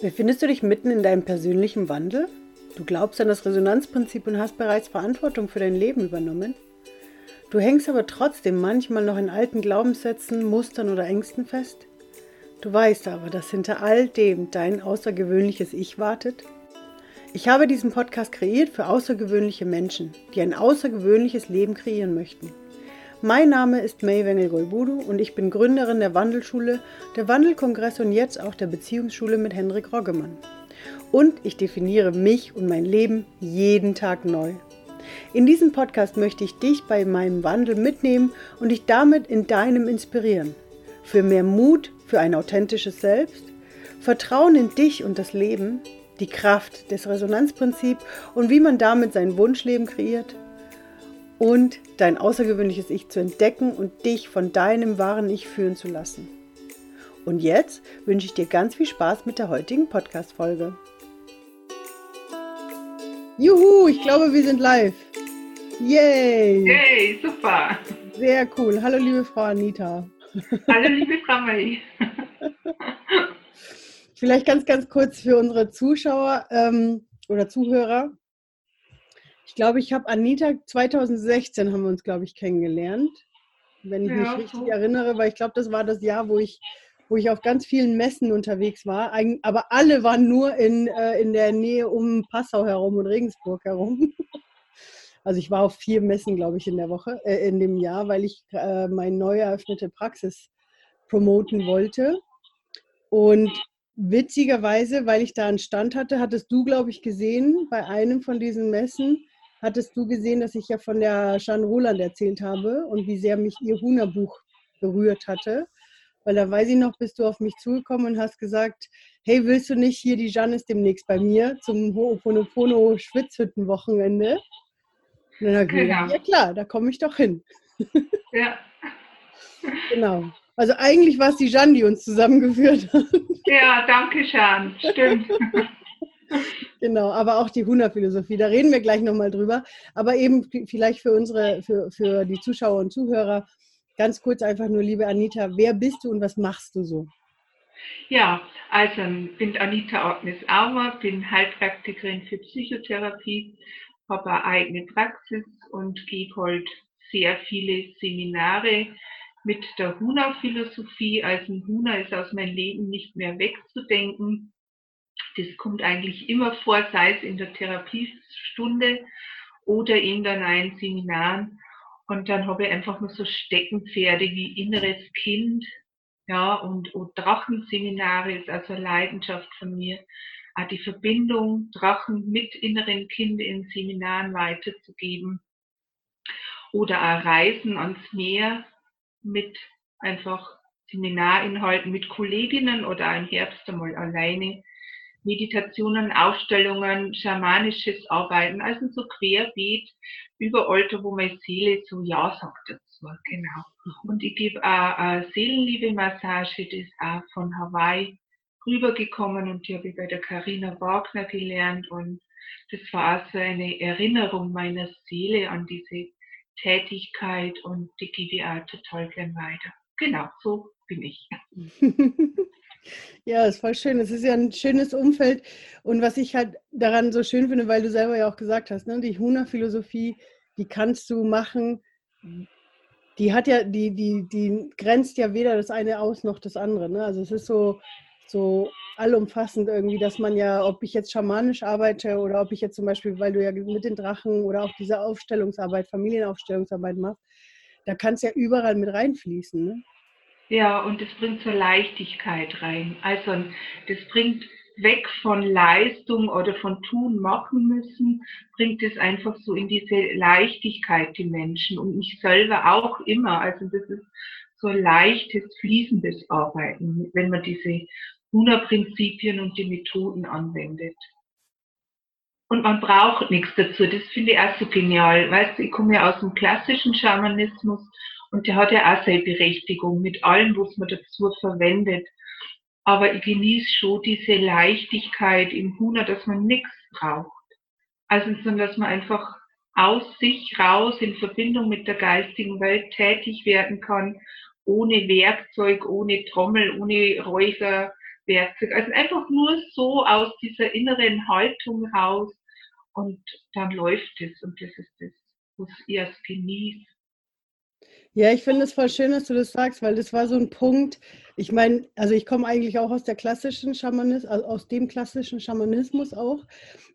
Befindest du dich mitten in deinem persönlichen Wandel? Du glaubst an das Resonanzprinzip und hast bereits Verantwortung für dein Leben übernommen? Du hängst aber trotzdem manchmal noch in alten Glaubenssätzen, Mustern oder Ängsten fest? Du weißt aber, dass hinter all dem dein außergewöhnliches Ich wartet? Ich habe diesen Podcast kreiert für außergewöhnliche Menschen, die ein außergewöhnliches Leben kreieren möchten. Mein Name ist May Wengel-Golbudu und ich bin Gründerin der Wandelschule, der Wandelkongress und jetzt auch der Beziehungsschule mit Henrik Roggemann. Und ich definiere mich und mein Leben jeden Tag neu. In diesem Podcast möchte ich dich bei meinem Wandel mitnehmen und dich damit in deinem inspirieren. Für mehr Mut, für ein authentisches Selbst, Vertrauen in dich und das Leben, die Kraft des Resonanzprinzips und wie man damit sein Wunschleben kreiert und dein außergewöhnliches Ich zu entdecken und dich von deinem wahren Ich führen zu lassen. Und jetzt wünsche ich dir ganz viel Spaß mit der heutigen Podcast-Folge. Juhu, ich glaube, wir sind live. Yay! Yay, super! Sehr cool. Hallo, liebe Frau Anita. Hallo, liebe Frau May. Vielleicht ganz, ganz kurz für unsere Zuschauer ähm, oder Zuhörer. Ich glaube, ich habe Anita 2016 haben wir uns, glaube ich, kennengelernt. Wenn ich ja, mich richtig so. erinnere, weil ich glaube, das war das Jahr, wo ich, wo ich auf ganz vielen Messen unterwegs war. Aber alle waren nur in, äh, in der Nähe um Passau herum und Regensburg herum. Also ich war auf vier Messen, glaube ich, in der Woche, äh, in dem Jahr, weil ich äh, meine neu eröffnete Praxis promoten wollte. Und witzigerweise, weil ich da einen Stand hatte, hattest du, glaube ich, gesehen bei einem von diesen Messen, hattest du gesehen, dass ich ja von der Jeanne Roland erzählt habe und wie sehr mich ihr Huna-Buch berührt hatte. Weil da weiß ich noch, bist du auf mich zugekommen und hast gesagt, hey, willst du nicht hier, die Jeanne ist demnächst bei mir zum Ho'oponopono Schwitzhüttenwochenende? Und dann habe ich genau. ja klar, da komme ich doch hin. Ja. genau. Also eigentlich war es die Jeanne, die uns zusammengeführt hat. Ja, danke Jeanne, stimmt. Genau, aber auch die Huna-Philosophie, da reden wir gleich nochmal drüber. Aber eben vielleicht für unsere, für, für die Zuschauer und Zuhörer, ganz kurz einfach nur, liebe Anita, wer bist du und was machst du so? Ja, also ich bin Anita Agnes Auer, bin Heilpraktikerin für Psychotherapie, habe eine eigene Praxis und gebe halt sehr viele Seminare mit der Huna-Philosophie. Also Huna ist aus meinem Leben nicht mehr wegzudenken. Das kommt eigentlich immer vor, sei es in der Therapiestunde oder in den neuen Seminaren. Und dann habe ich einfach nur so Steckenpferde wie inneres Kind, ja, und, und Drachenseminare ist also eine Leidenschaft von mir. Auch die Verbindung Drachen mit inneren Kind in Seminaren weiterzugeben. Oder auch Reisen ans Meer mit einfach Seminarinhalten mit Kolleginnen oder im Herbst einmal alleine Meditationen, Aufstellungen, schamanisches Arbeiten, also so querbeet überall da, wo meine Seele so Ja sagt dazu, genau. Und ich gebe auch eine Seelenliebe-Massage, die ist auch von Hawaii rübergekommen und die habe ich bei der Karina Wagner gelernt und das war auch so eine Erinnerung meiner Seele an diese Tätigkeit und die gebe ich auch total gern weiter. Genau, so bin ich. Ja, ist voll schön. Es ist ja ein schönes Umfeld. Und was ich halt daran so schön finde, weil du selber ja auch gesagt hast, ne, die Huna-Philosophie, die kannst du machen. Die hat ja, die, die, die grenzt ja weder das eine aus noch das andere. Ne? Also es ist so, so allumfassend irgendwie, dass man ja, ob ich jetzt schamanisch arbeite oder ob ich jetzt zum Beispiel, weil du ja mit den Drachen oder auch diese Aufstellungsarbeit, Familienaufstellungsarbeit machst, da kann es ja überall mit reinfließen. Ne? Ja, und es bringt so Leichtigkeit rein. Also das bringt weg von Leistung oder von tun, machen müssen, bringt es einfach so in diese Leichtigkeit die Menschen und mich selber auch immer. Also das ist so leichtes, fließendes Arbeiten, wenn man diese Huna-Prinzipien und die Methoden anwendet. Und man braucht nichts dazu. Das finde ich auch so genial. Weißt du, ich komme ja aus dem klassischen Schamanismus und der hat ja auch seine Berechtigung mit allem, was man dazu verwendet. Aber ich genieße schon diese Leichtigkeit im Huna, dass man nichts braucht. Also, sondern dass man einfach aus sich raus in Verbindung mit der geistigen Welt tätig werden kann, ohne Werkzeug, ohne Trommel, ohne Räucher, Werkzeug. Also einfach nur so aus dieser inneren Haltung raus und dann läuft es und das ist das, was ich erst genieße. Ja, ich finde es voll schön, dass du das sagst, weil das war so ein Punkt. Ich meine, also ich komme eigentlich auch aus der klassischen Schamanismus, also aus dem klassischen Schamanismus auch.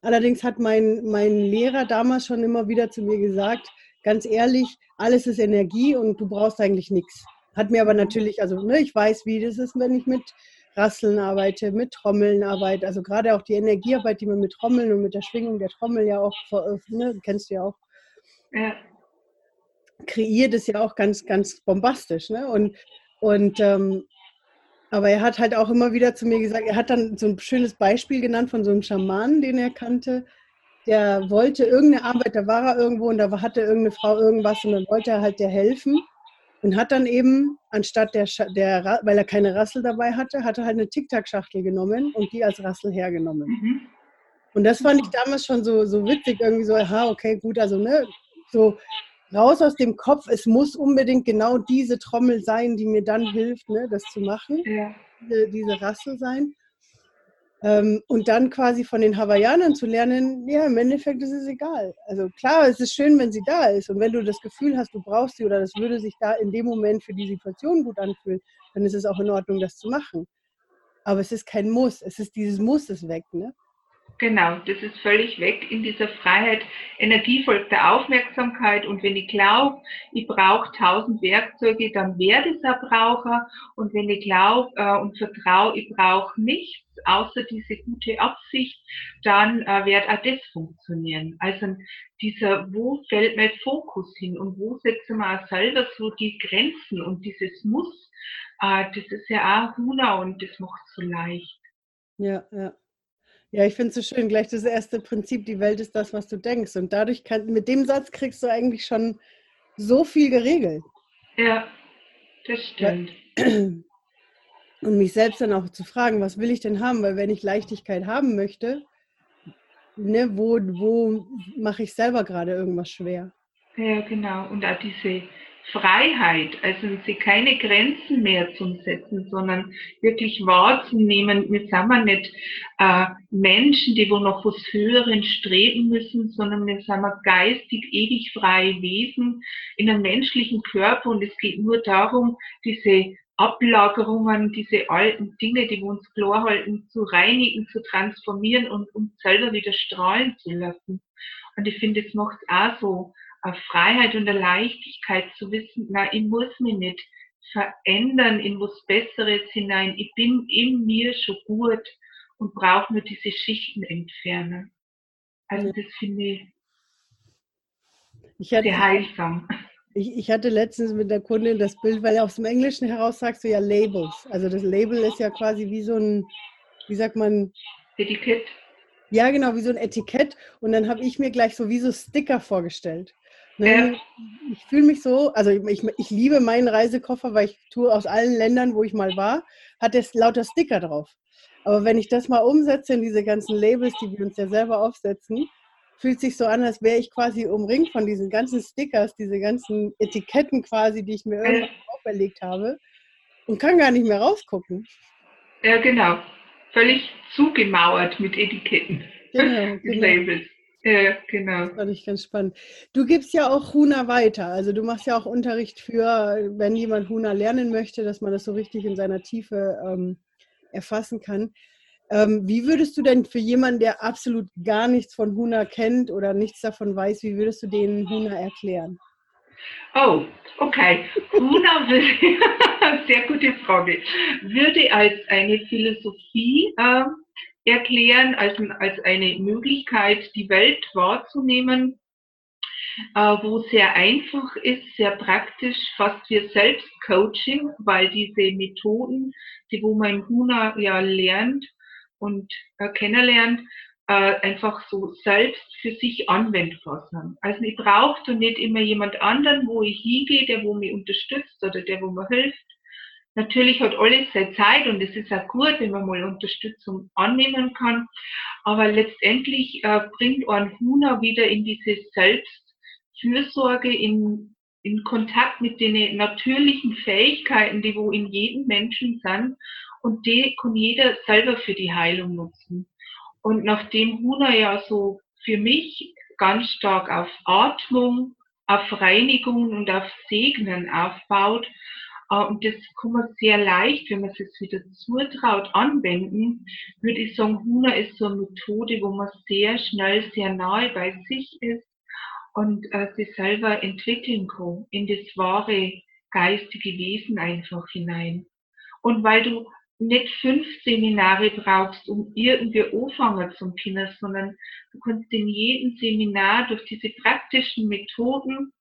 Allerdings hat mein, mein Lehrer damals schon immer wieder zu mir gesagt, ganz ehrlich, alles ist Energie und du brauchst eigentlich nichts. Hat mir aber natürlich, also ne, ich weiß, wie das ist, wenn ich mit Rasseln arbeite, mit Trommeln arbeite. Also gerade auch die Energiearbeit, die man mit Trommeln und mit der Schwingung der Trommel ja auch, ne, kennst du ja auch. Ja kreiert es ja auch ganz, ganz bombastisch. Ne? Und, und ähm, aber er hat halt auch immer wieder zu mir gesagt, er hat dann so ein schönes Beispiel genannt von so einem Schamanen, den er kannte. Der wollte irgendeine Arbeit, da war er irgendwo und da hatte irgendeine Frau irgendwas und dann wollte er halt der helfen und hat dann eben, anstatt der, der weil er keine Rassel dabei hatte, hat er halt eine Tic-Tac-Schachtel genommen und die als Rassel hergenommen. Mhm. Und das fand ich damals schon so, so witzig, irgendwie so, aha, okay, gut, also ne, so raus aus dem Kopf, es muss unbedingt genau diese Trommel sein, die mir dann hilft, ne, das zu machen, ja. diese, diese Rassel sein. Ähm, und dann quasi von den Hawaiianern zu lernen, ja, im Endeffekt ist es egal. Also klar, es ist schön, wenn sie da ist. Und wenn du das Gefühl hast, du brauchst sie oder das würde sich da in dem Moment für die Situation gut anfühlen, dann ist es auch in Ordnung, das zu machen. Aber es ist kein Muss. Es ist dieses Muss ist weg, ne? Genau, das ist völlig weg in dieser Freiheit. Energie folgt der Aufmerksamkeit und wenn ich glaube, ich brauche tausend Werkzeuge, dann werde ich es Braucher und wenn ich glaube äh, und vertraue, ich brauche nichts außer diese gute Absicht, dann äh, wird auch das funktionieren. Also dieser, wo fällt mein Fokus hin und wo setzen wir auch selber so die Grenzen und dieses Muss, äh, das ist ja auch Huna und das macht so leicht. Ja, ja. Ja, ich finde es so schön. Gleich das erste Prinzip, die Welt ist das, was du denkst. Und dadurch kann, mit dem Satz kriegst du eigentlich schon so viel geregelt. Ja, das stimmt. Und mich selbst dann auch zu fragen, was will ich denn haben? Weil wenn ich Leichtigkeit haben möchte, ne, wo, wo mache ich selber gerade irgendwas schwer? Ja, genau. Und auch diese Freiheit, also sie keine Grenzen mehr zu setzen, sondern wirklich wahrzunehmen, wir sind ja nicht äh, Menschen, die wo noch was Höheren streben müssen, sondern wir sind geistig ewig freie Wesen in einem menschlichen Körper und es geht nur darum, diese Ablagerungen, diese alten Dinge, die wir uns klar halten, zu reinigen, zu transformieren und uns selber wieder strahlen zu lassen. Und ich finde, es macht auch so Freiheit und der Leichtigkeit zu wissen, na, ich muss mich nicht verändern in was Besseres hinein. Ich bin in mir schon gut und brauche nur diese Schichten entfernen. Also das finde ich, ich hatte, sehr heilsam. Ich, ich, hatte letztens mit der Kundin das Bild, weil aus dem Englischen heraus sagst du ja Labels. Also das Label ist ja quasi wie so ein, wie sagt man? Etikett. Ja, genau, wie so ein Etikett. Und dann habe ich mir gleich so wie so Sticker vorgestellt. Ne? Ich fühle mich so, also ich, ich liebe meinen Reisekoffer, weil ich tue aus allen Ländern, wo ich mal war, hat es lauter Sticker drauf. Aber wenn ich das mal umsetze in diese ganzen Labels, die wir uns ja selber aufsetzen, fühlt sich so an, als wäre ich quasi umringt von diesen ganzen Stickers, diese ganzen Etiketten quasi, die ich mir irgendwann auferlegt habe und kann gar nicht mehr rausgucken. Ja, genau. Völlig zugemauert mit Etiketten. Genau, genau. Labels. Ja, genau. Das fand ich ganz spannend. Du gibst ja auch Huna weiter. Also du machst ja auch Unterricht für, wenn jemand Huna lernen möchte, dass man das so richtig in seiner Tiefe ähm, erfassen kann. Ähm, wie würdest du denn für jemanden, der absolut gar nichts von Huna kennt oder nichts davon weiß, wie würdest du den Huna erklären? Oh, okay. Huna würde, sehr gute Frage, würde als eine Philosophie äh, erklären als, als eine Möglichkeit, die Welt wahrzunehmen, äh, wo sehr einfach ist, sehr praktisch, fast wie Selbstcoaching, weil diese Methoden, die wo man im Huna ja lernt und äh, kennenlernt, äh, einfach so selbst für sich anwendbar sind. Also ich brauche nicht immer jemand anderen, wo ich hingehe, der wo mich unterstützt oder der wo mir hilft, Natürlich hat alles seine Zeit und es ist auch gut, wenn man mal Unterstützung annehmen kann. Aber letztendlich äh, bringt ein Huna wieder in diese Selbstfürsorge, in, in Kontakt mit den natürlichen Fähigkeiten, die wo in jedem Menschen sind und die kann jeder selber für die Heilung nutzen. Und nachdem Huna ja so für mich ganz stark auf Atmung, auf Reinigung und auf Segnen aufbaut, und das kann man sehr leicht, wenn man es jetzt wieder zutraut, anwenden, würde ich sagen, Huna ist so eine Methode, wo man sehr schnell, sehr nahe bei sich ist und äh, sich selber entwickeln kann in das wahre geistige Wesen einfach hinein. Und weil du nicht fünf Seminare brauchst, um irgendwie anfangen zum Kinder, sondern du kannst in jedem Seminar durch diese praktischen Methoden,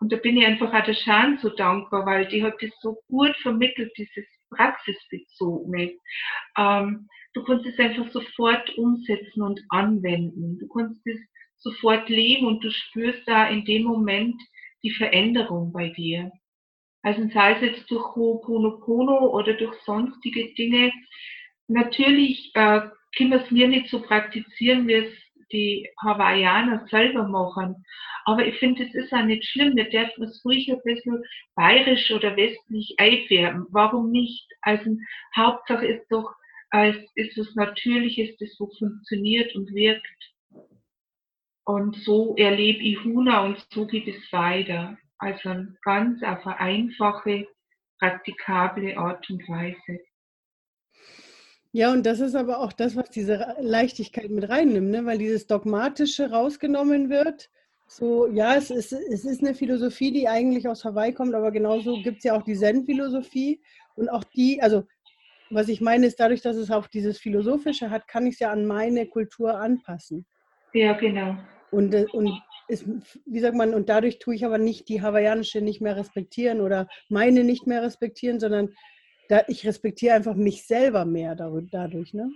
und da bin ich einfach auch der Schan so dankbar, weil die hat das so gut vermittelt, dieses Praxisbezogene. Ähm, du kannst es einfach sofort umsetzen und anwenden. Du kannst es sofort leben und du spürst da in dem Moment die Veränderung bei dir. Also sei es jetzt durch Ho'oponopono oder durch sonstige Dinge. Natürlich äh, können wir es mir nicht so praktizieren, wie es die Hawaiianer selber machen. Aber ich finde, es ist auch nicht schlimm. Wir dürfen es ruhig ein bisschen bayerisch oder westlich einfärben. Warum nicht? Also Hauptsache ist doch, es ist was Natürliches, das so funktioniert und wirkt. Und so erlebe ich Huna und so geht es weiter. Also ganz auf eine einfache, praktikable Art und Weise. Ja, und das ist aber auch das, was diese Leichtigkeit mit reinnimmt, ne? weil dieses Dogmatische rausgenommen wird. So, ja, es ist, es ist eine Philosophie, die eigentlich aus Hawaii kommt, aber genauso gibt es ja auch die Zen-Philosophie. Und auch die, also was ich meine, ist dadurch, dass es auch dieses Philosophische hat, kann ich es ja an meine Kultur anpassen. Ja, genau. Und, äh, und ist, wie sagt man, und dadurch tue ich aber nicht die hawaiianische nicht mehr respektieren oder meine nicht mehr respektieren, sondern da, ich respektiere einfach mich selber mehr dadurch. Ne?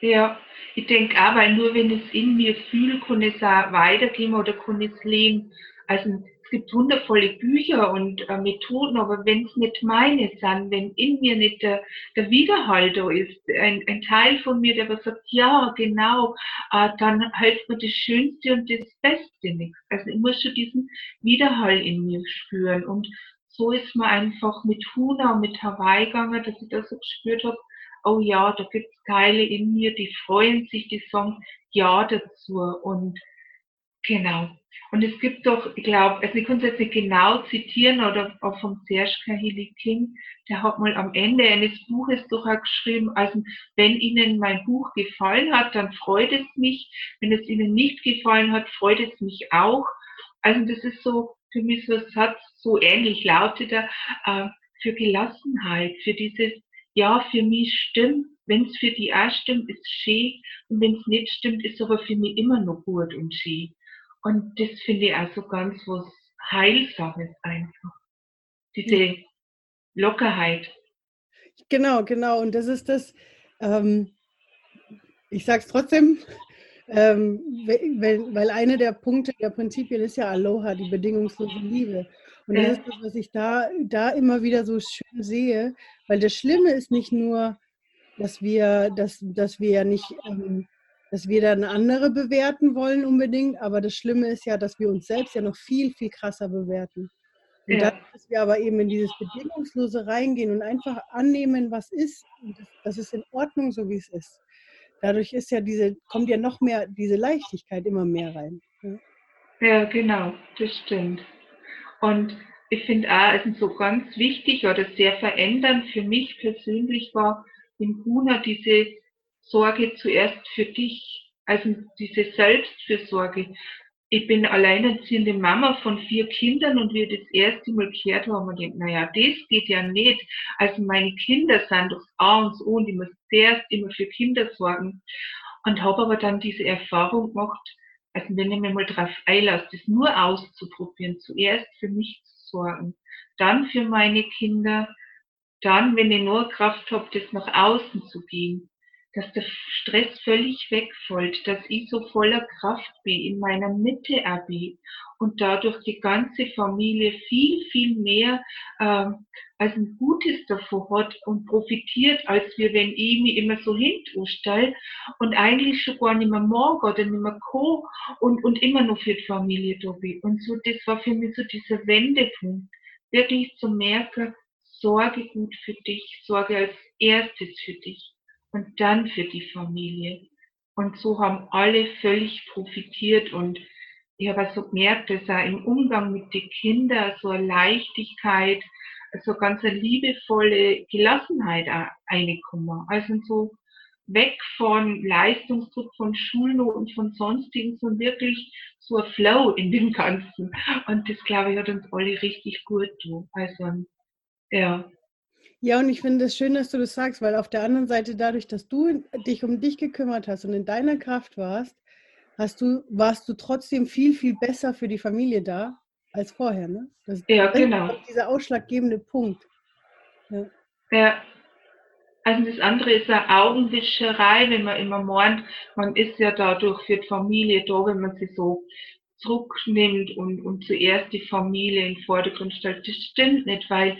Ja, ich denke auch, weil nur wenn ich es in mir fühle, kann es auch weitergehen oder kann es leben. Also es gibt wundervolle Bücher und äh, Methoden, aber wenn es nicht meine sind, wenn in mir nicht der, der Widerhall da ist, ein, ein Teil von mir, der sagt, ja, genau, äh, dann hilft mir das Schönste und das Beste nichts. Also ich muss schon diesen Widerhall in mir spüren und so ist man einfach mit Huna und mit Hawaii gegangen, dass ich das so gespürt habe, oh ja, da gibt es Teile in mir, die freuen sich, die sagen Ja dazu und genau. Und es gibt doch, ich glaube, also ich kann es jetzt nicht genau zitieren, oder auch vom Serge Kahili King, der hat mal am Ende eines Buches doch auch geschrieben, also wenn Ihnen mein Buch gefallen hat, dann freut es mich. Wenn es Ihnen nicht gefallen hat, freut es mich auch. Also das ist so für mich so ein Satz, so ähnlich lautet er, äh, für Gelassenheit, für dieses, ja, für mich stimmt, wenn es für die auch stimmt, ist schön, und wenn es nicht stimmt, ist aber für mich immer noch gut und schön. Und das finde ich auch so ganz was Heilsames einfach. Diese Lockerheit. Genau, genau. Und das ist das, ähm, ich sage es trotzdem, ähm, weil, weil eine der Punkte der Prinzipien ist ja Aloha, die bedingungslose Liebe. Und das ist das, was ich da, da immer wieder so schön sehe, weil das Schlimme ist nicht nur, dass wir, dass, dass wir ja nicht ähm, dass wir dann andere bewerten wollen unbedingt, aber das Schlimme ist ja, dass wir uns selbst ja noch viel, viel krasser bewerten. Und ja. dann, dass wir aber eben in dieses Bedingungslose reingehen und einfach annehmen, was ist, und das ist in Ordnung, so wie es ist. Dadurch ist ja diese, kommt ja noch mehr diese Leichtigkeit immer mehr rein. Ja, ja genau, das stimmt. Und ich finde auch, es ist so ganz wichtig oder sehr verändernd für mich persönlich war in Huna diese Sorge zuerst für dich, also diese Selbstfürsorge. Ich bin alleinerziehende Mama von vier Kindern und wir das erste Mal gehört haben und denkt, naja, das geht ja nicht. Also meine Kinder sind doch A und O und ich muss zuerst immer für Kinder sorgen. Und habe aber dann diese Erfahrung gemacht, also wenn ich mir mal drauf einlasse, das nur auszuprobieren, zuerst für mich zu sorgen, dann für meine Kinder, dann, wenn ich nur Kraft habe, das nach außen zu gehen, dass der Stress völlig wegfällt, dass ich so voller Kraft bin, in meiner Mitte auch bin und dadurch die ganze Familie viel, viel mehr äh, als ein Gutes davon hat und profitiert, als wir, wenn ich mich immer so hinstelle und eigentlich schon gar nicht mehr mag oder nicht mehr co und, und immer noch für die Familie da bin. Und so, das war für mich so dieser Wendepunkt, wirklich zu merken, sorge gut für dich, sorge als erstes für dich und dann für die Familie. Und so haben alle völlig profitiert und ich habe so gemerkt, dass auch im Umgang mit den Kindern so eine Leichtigkeit, so ganz eine liebevolle Gelassenheit reinkommen. Also so weg von Leistungsdruck, von Schulnoten, von sonstigen, sondern wirklich so ein Flow in dem Ganzen. Und das, glaube ich, hat uns alle richtig gut tun. Also, ja. Ja, und ich finde es schön, dass du das sagst, weil auf der anderen Seite, dadurch, dass du dich um dich gekümmert hast und in deiner Kraft warst, hast du, warst du trotzdem viel, viel besser für die Familie da als vorher. Ne? Das, ja, genau. Dieser ausschlaggebende Punkt. Ja. ja. Also das andere ist eine Augenwischerei, wenn man immer meint, man ist ja dadurch für die Familie da, wenn man sie so zurücknimmt und, und zuerst die Familie in den Vordergrund stellt. Das stimmt nicht, weil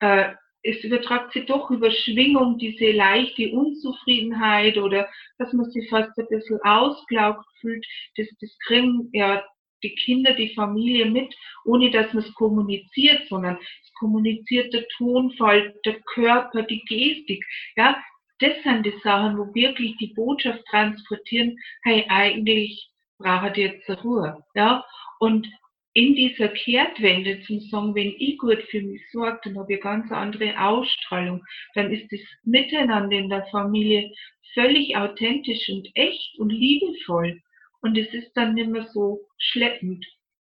äh, es übertragt sich doch über Schwingung diese leichte Unzufriedenheit oder dass man sich fast ein bisschen ausgelaugt fühlt. Das, das kriegen ja die Kinder, die Familie mit, ohne dass man es kommuniziert, sondern es kommuniziert der Tonfall, der Körper, die Gestik. Ja, das sind die Sachen, wo wirklich die Botschaft transportieren, hey, eigentlich braucht ihr jetzt Ruhe. Ja, und in dieser Kehrtwende zum sagen, wenn ich gut für mich sorge, dann habe ich ganz andere Ausstrahlung. Dann ist das Miteinander in der Familie völlig authentisch und echt und liebevoll. Und es ist dann nicht mehr so schleppend.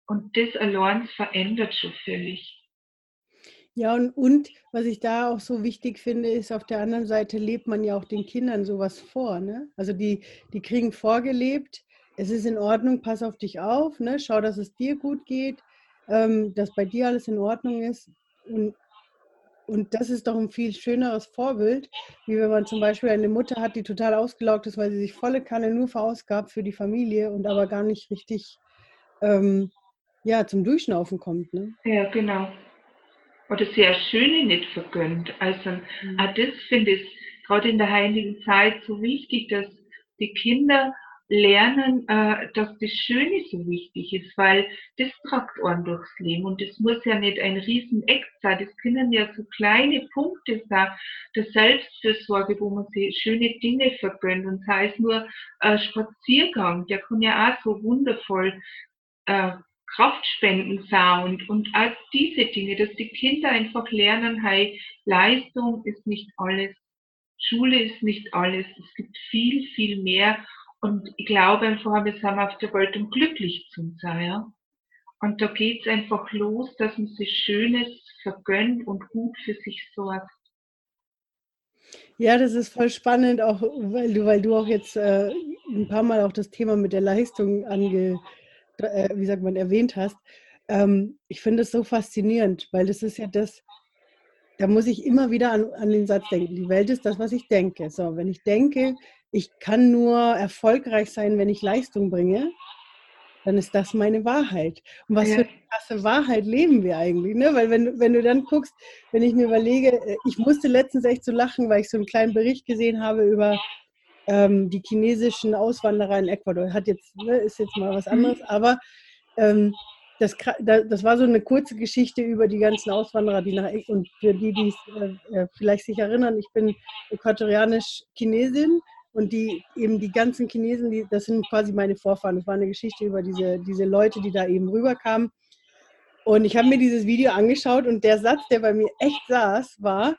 Und das allein verändert schon völlig. Ja, und, und was ich da auch so wichtig finde, ist, auf der anderen Seite lebt man ja auch den Kindern sowas vor. Ne? Also die, die kriegen vorgelebt, es ist in Ordnung, pass auf dich auf, ne? schau, dass es dir gut geht, ähm, dass bei dir alles in Ordnung ist. Und, und das ist doch ein viel schöneres Vorbild, wie wenn man zum Beispiel eine Mutter hat, die total ausgelaugt ist, weil sie sich volle Kanne nur verausgabt für die Familie und aber gar nicht richtig ähm, ja, zum Durchschnaufen kommt. Ne? Ja, genau. Oder sehr Schöne nicht vergönnt. Also mhm. das finde ich gerade in der heiligen Zeit so wichtig, dass die Kinder lernen, äh, dass das Schöne so wichtig ist, weil das tragt einen durchs Leben. Und das muss ja nicht ein riesen Eck sein, das können ja so kleine Punkte sein, der Selbstfürsorge, wo man sich schöne Dinge vergönnt. Und sei es nur äh, Spaziergang, der kann ja auch so wundervoll äh, Kraftspenden sein. Und, und all diese Dinge, dass die Kinder einfach lernen, hey, Leistung ist nicht alles, Schule ist nicht alles, es gibt viel, viel mehr und ich glaube einfach, wir sind auf der Welt, um glücklich zu sein. Und da geht es einfach los, dass man sich Schönes vergönnt und gut für sich sorgt. Ja, das ist voll spannend, auch weil du, weil du auch jetzt äh, ein paar Mal auch das Thema mit der Leistung ange, äh, wie sagt man, erwähnt hast. Ähm, ich finde es so faszinierend, weil das ist ja das, da muss ich immer wieder an, an den Satz denken. Die Welt ist das, was ich denke. So, wenn ich denke, ich kann nur erfolgreich sein, wenn ich Leistung bringe, dann ist das meine Wahrheit. Und was ja. für eine krasse Wahrheit leben wir eigentlich? Ne? Weil wenn, wenn du dann guckst, wenn ich mir überlege, äh, ich musste letztens echt so lachen, weil ich so einen kleinen Bericht gesehen habe über ähm, die chinesischen Auswanderer in Ecuador. Hat jetzt, ne, ist jetzt mal was mhm. anderes, aber ähm, das, das war so eine kurze Geschichte über die ganzen Auswanderer, die nach, und für die, die es äh, äh, vielleicht sich erinnern, ich bin äquatorianisch-Chinesin und die eben die ganzen Chinesen, die, das sind quasi meine Vorfahren. Das war eine Geschichte über diese, diese Leute, die da eben rüberkamen. Und ich habe mir dieses Video angeschaut und der Satz, der bei mir echt saß, war,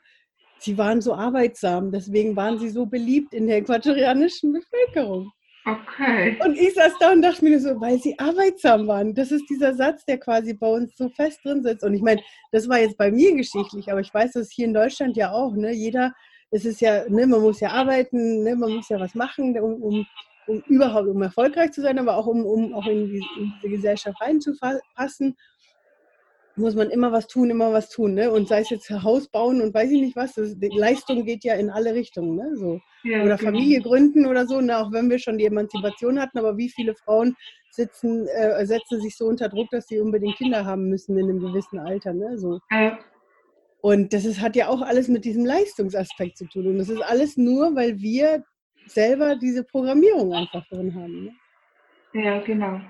sie waren so arbeitsam, deswegen waren sie so beliebt in der äquatorianischen Bevölkerung. Okay. Und ich saß da und dachte mir so, weil sie arbeitsam waren. Das ist dieser Satz, der quasi bei uns so fest drin sitzt. Und ich meine, das war jetzt bei mir geschichtlich, aber ich weiß das hier in Deutschland ja auch. Ne? Jeder, es ist ja, ne, man muss ja arbeiten, ne, man muss ja was machen, um, um, um überhaupt, um erfolgreich zu sein, aber auch um, um auch in, die, in diese Gesellschaft reinzupassen. muss man immer was tun, immer was tun, ne? Und sei es jetzt Haus bauen und weiß ich nicht was, das, die Leistung geht ja in alle Richtungen, ne? So. Ja, oder genau. Familie gründen oder so, ne? auch wenn wir schon die Emanzipation hatten, aber wie viele Frauen sitzen, äh, setzen sich so unter Druck, dass sie unbedingt Kinder haben müssen in einem gewissen Alter, ne? So. Ja. Und das ist, hat ja auch alles mit diesem Leistungsaspekt zu tun. Und das ist alles nur, weil wir selber diese Programmierung einfach drin haben. Ne? Ja, genau.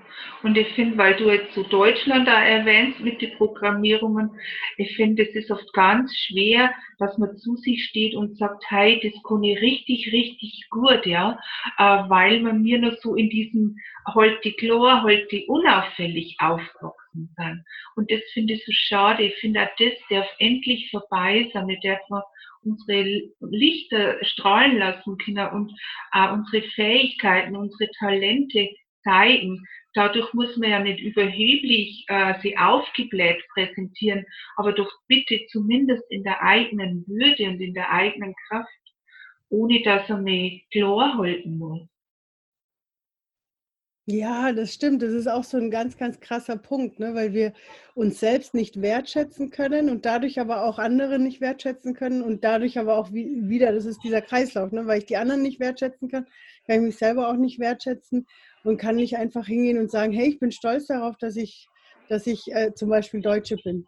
Und ich finde, weil du jetzt so Deutschland da erwähnst mit den Programmierungen, ich finde, es ist oft ganz schwer, dass man zu sich steht und sagt, hey, das kann ich richtig, richtig gut, ja, äh, weil man mir noch so in diesem heute klar, heute unauffällig aufgewachsen sind. Und das finde ich so schade. Ich finde auch das darf endlich vorbei sein. Wir dürfen unsere Lichter strahlen lassen können und äh, unsere Fähigkeiten, unsere Talente zeigen. Dadurch muss man ja nicht überheblich äh, sie aufgebläht präsentieren, aber doch bitte zumindest in der eigenen Würde und in der eigenen Kraft, ohne dass er mich klar halten muss. Ja, das stimmt. Das ist auch so ein ganz, ganz krasser Punkt, ne? weil wir uns selbst nicht wertschätzen können und dadurch aber auch andere nicht wertschätzen können und dadurch aber auch wieder, das ist dieser Kreislauf, ne? weil ich die anderen nicht wertschätzen kann, kann ich mich selber auch nicht wertschätzen und kann nicht einfach hingehen und sagen, hey, ich bin stolz darauf, dass ich, dass ich äh, zum Beispiel Deutsche bin.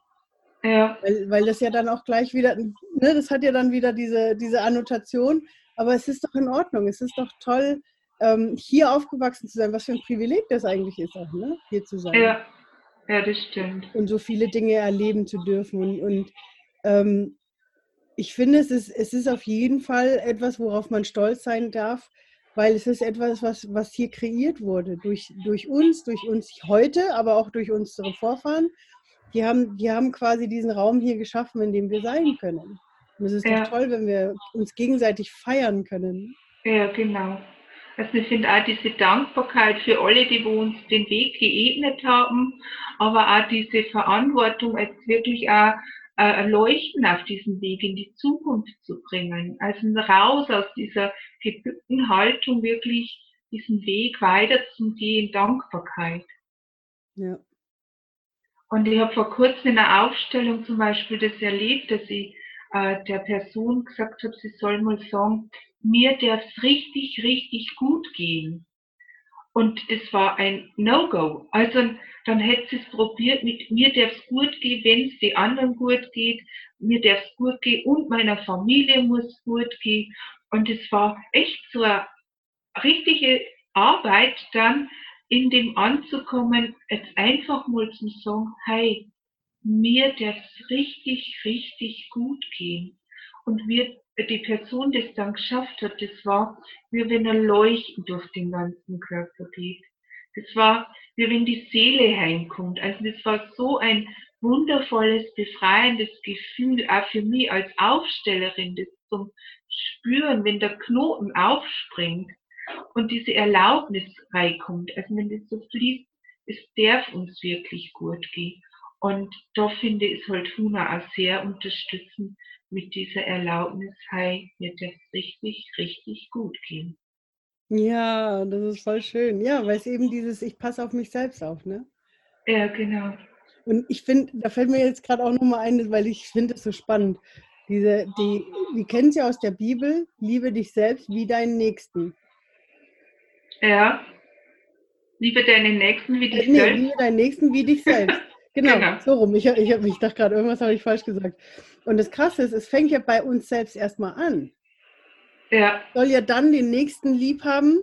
Ja. Weil, weil das ja dann auch gleich wieder, ne, das hat ja dann wieder diese, diese Annotation, aber es ist doch in Ordnung, es ist doch toll, ähm, hier aufgewachsen zu sein, was für ein Privileg das eigentlich ist, auch, ne? hier zu sein. Ja. ja, das stimmt. Und so viele Dinge erleben zu dürfen. Und, und ähm, ich finde, es ist, es ist auf jeden Fall etwas, worauf man stolz sein darf, weil es ist etwas, was, was hier kreiert wurde, durch, durch uns, durch uns heute, aber auch durch unsere Vorfahren. Die haben, die haben quasi diesen Raum hier geschaffen, in dem wir sein können. Und es ist ja. doch toll, wenn wir uns gegenseitig feiern können. Ja, genau. Also ich finde auch diese Dankbarkeit für alle, die uns den Weg geebnet haben, aber auch diese Verantwortung, als wirklich auch äh, Leuchten auf diesem Weg in die Zukunft zu bringen. Also raus aus dieser gebückten Haltung wirklich diesen Weg weiterzugehen, Dankbarkeit. Ja. Und ich habe vor kurzem in einer Aufstellung zum Beispiel das erlebt, dass ich äh, der Person gesagt habe, sie soll mal sagen, mir darf es richtig, richtig gut gehen. Und es war ein No-Go. Also dann hätte sie es probiert mit mir darf es gut gehen, wenn es die anderen gut geht, mir darf es gut gehen und meiner Familie muss gut gehen. Und es war echt so eine richtige Arbeit dann in dem anzukommen, jetzt einfach mal zu sagen, hey, mir darf es richtig, richtig gut gehen. Und wir die Person das dann geschafft hat, das war, wie wenn ein Leuchten durch den ganzen Körper geht. Das war, wie wenn die Seele heimkommt. Also das war so ein wundervolles, befreiendes Gefühl, auch für mich als Aufstellerin, das zum Spüren, wenn der Knoten aufspringt und diese Erlaubnis reinkommt. Also wenn das so fließt, es darf uns wirklich gut gehen. Und da finde ich es halt Huna auch sehr unterstützend, mit dieser Erlaubnis, hey, mir das richtig, richtig gut gehen. Ja, das ist voll schön. Ja, weil es eben dieses, ich passe auf mich selbst auf, ne? Ja, genau. Und ich finde, da fällt mir jetzt gerade auch nochmal ein, weil ich finde es so spannend. Diese, die, die kennen es ja aus der Bibel, liebe dich selbst wie deinen Nächsten. Ja. Liebe deinen Nächsten wie dich nee, selbst. Liebe deinen Nächsten wie dich selbst. Genau, genau. so rum. Ich, ich, ich dachte gerade, irgendwas habe ich falsch gesagt. Und das Krasse ist, es fängt ja bei uns selbst erstmal an. Ja. Ich soll ja dann den nächsten lieb haben,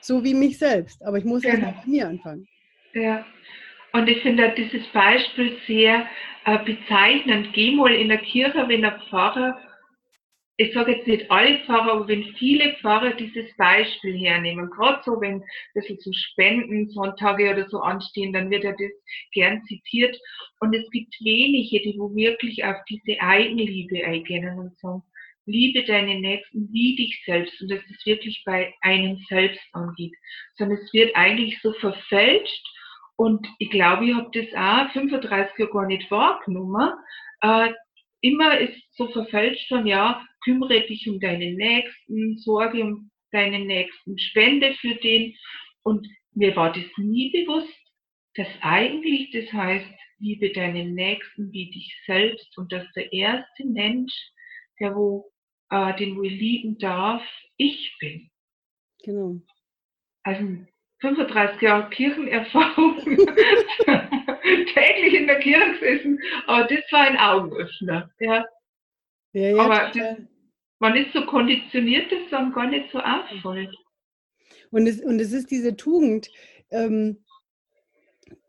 so wie mich selbst. Aber ich muss genau. erst bei mir anfangen. Ja. Und ich finde dieses Beispiel sehr äh, bezeichnend. Geh mal in der Kirche, wenn der Pfarrer ich sage jetzt nicht alle Pfarrer, aber wenn viele Pfarrer dieses Beispiel hernehmen, gerade so, wenn ein bisschen so Spendensonntage oder so anstehen, dann wird ja das gern zitiert. Und es gibt wenige, die wo wirklich auf diese Eigenliebe eingehen und sagen, liebe deine Nächsten wie dich selbst. Und dass es wirklich bei einem selbst angeht, sondern es wird eigentlich so verfälscht. Und ich glaube, ich habe das auch 35 Jahre gar nicht wahrgenommen, äh, immer ist so verfälscht von, ja, kümmere dich um deinen Nächsten, sorge um deinen Nächsten, spende für den. Und mir war das nie bewusst, dass eigentlich das heißt, liebe deinen Nächsten wie dich selbst und dass der erste Mensch, der wo, äh, den wir lieben darf, ich bin. Genau. Also 35 Jahre Kirchenerfahrung, täglich in der Kirche gesessen, aber das war ein Augenöffner. Ja. Ja, ja, aber das, man ist so konditioniert, dass einem gar nicht so auffällt. Und es, und es ist diese Tugend, ähm,